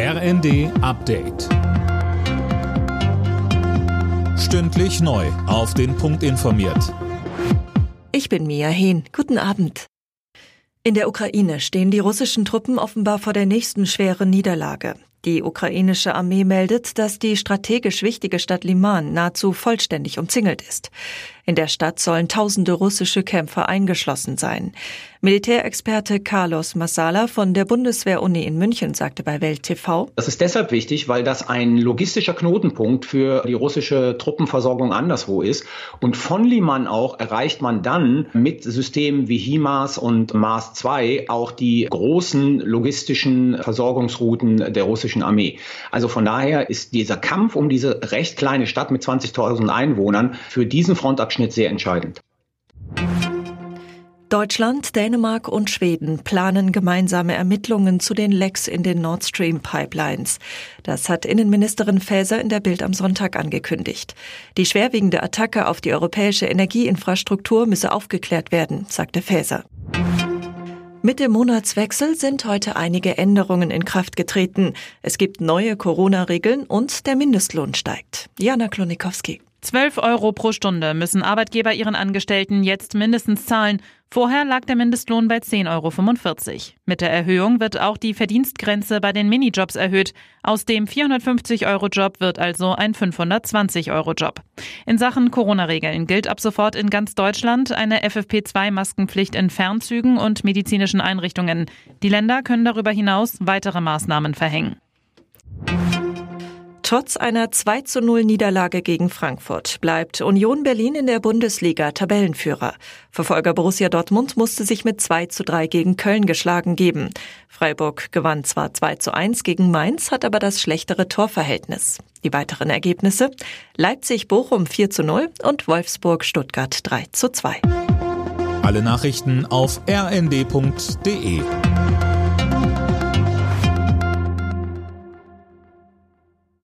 RND Update. Stündlich neu. Auf den Punkt informiert. Ich bin Mia Hehn. Guten Abend. In der Ukraine stehen die russischen Truppen offenbar vor der nächsten schweren Niederlage. Die ukrainische Armee meldet, dass die strategisch wichtige Stadt Liman nahezu vollständig umzingelt ist. In der Stadt sollen tausende russische Kämpfer eingeschlossen sein. Militärexperte Carlos Massala von der Bundeswehr-Uni in München sagte bei Welt TV: Das ist deshalb wichtig, weil das ein logistischer Knotenpunkt für die russische Truppenversorgung anderswo ist. Und von Liman auch erreicht man dann mit Systemen wie HIMARS und Mars 2 auch die großen logistischen Versorgungsrouten der russischen Armee. Also von daher ist dieser Kampf um diese recht kleine Stadt mit 20.000 Einwohnern für diesen Frontabschnitt Abschnitt sehr entscheidend. Deutschland, Dänemark und Schweden planen gemeinsame Ermittlungen zu den Lecks in den Nord Stream Pipelines. Das hat Innenministerin Faeser in der Bild am Sonntag angekündigt. Die schwerwiegende Attacke auf die europäische Energieinfrastruktur müsse aufgeklärt werden, sagte Faeser. Mit dem Monatswechsel sind heute einige Änderungen in Kraft getreten. Es gibt neue Corona-Regeln und der Mindestlohn steigt. Jana Klonikowski. 12 Euro pro Stunde müssen Arbeitgeber ihren Angestellten jetzt mindestens zahlen. Vorher lag der Mindestlohn bei 10,45 Euro. Mit der Erhöhung wird auch die Verdienstgrenze bei den Minijobs erhöht. Aus dem 450-Euro-Job wird also ein 520-Euro-Job. In Sachen Corona-Regeln gilt ab sofort in ganz Deutschland eine FFP2-Maskenpflicht in Fernzügen und medizinischen Einrichtungen. Die Länder können darüber hinaus weitere Maßnahmen verhängen. Trotz einer 2 zu 0 Niederlage gegen Frankfurt bleibt Union Berlin in der Bundesliga Tabellenführer. Verfolger Borussia Dortmund musste sich mit 2 zu 3 gegen Köln geschlagen geben. Freiburg gewann zwar 2 zu 1 gegen Mainz, hat aber das schlechtere Torverhältnis. Die weiteren Ergebnisse Leipzig-Bochum 4 zu 0 und Wolfsburg-Stuttgart 3 zu 2. Alle Nachrichten auf rnd.de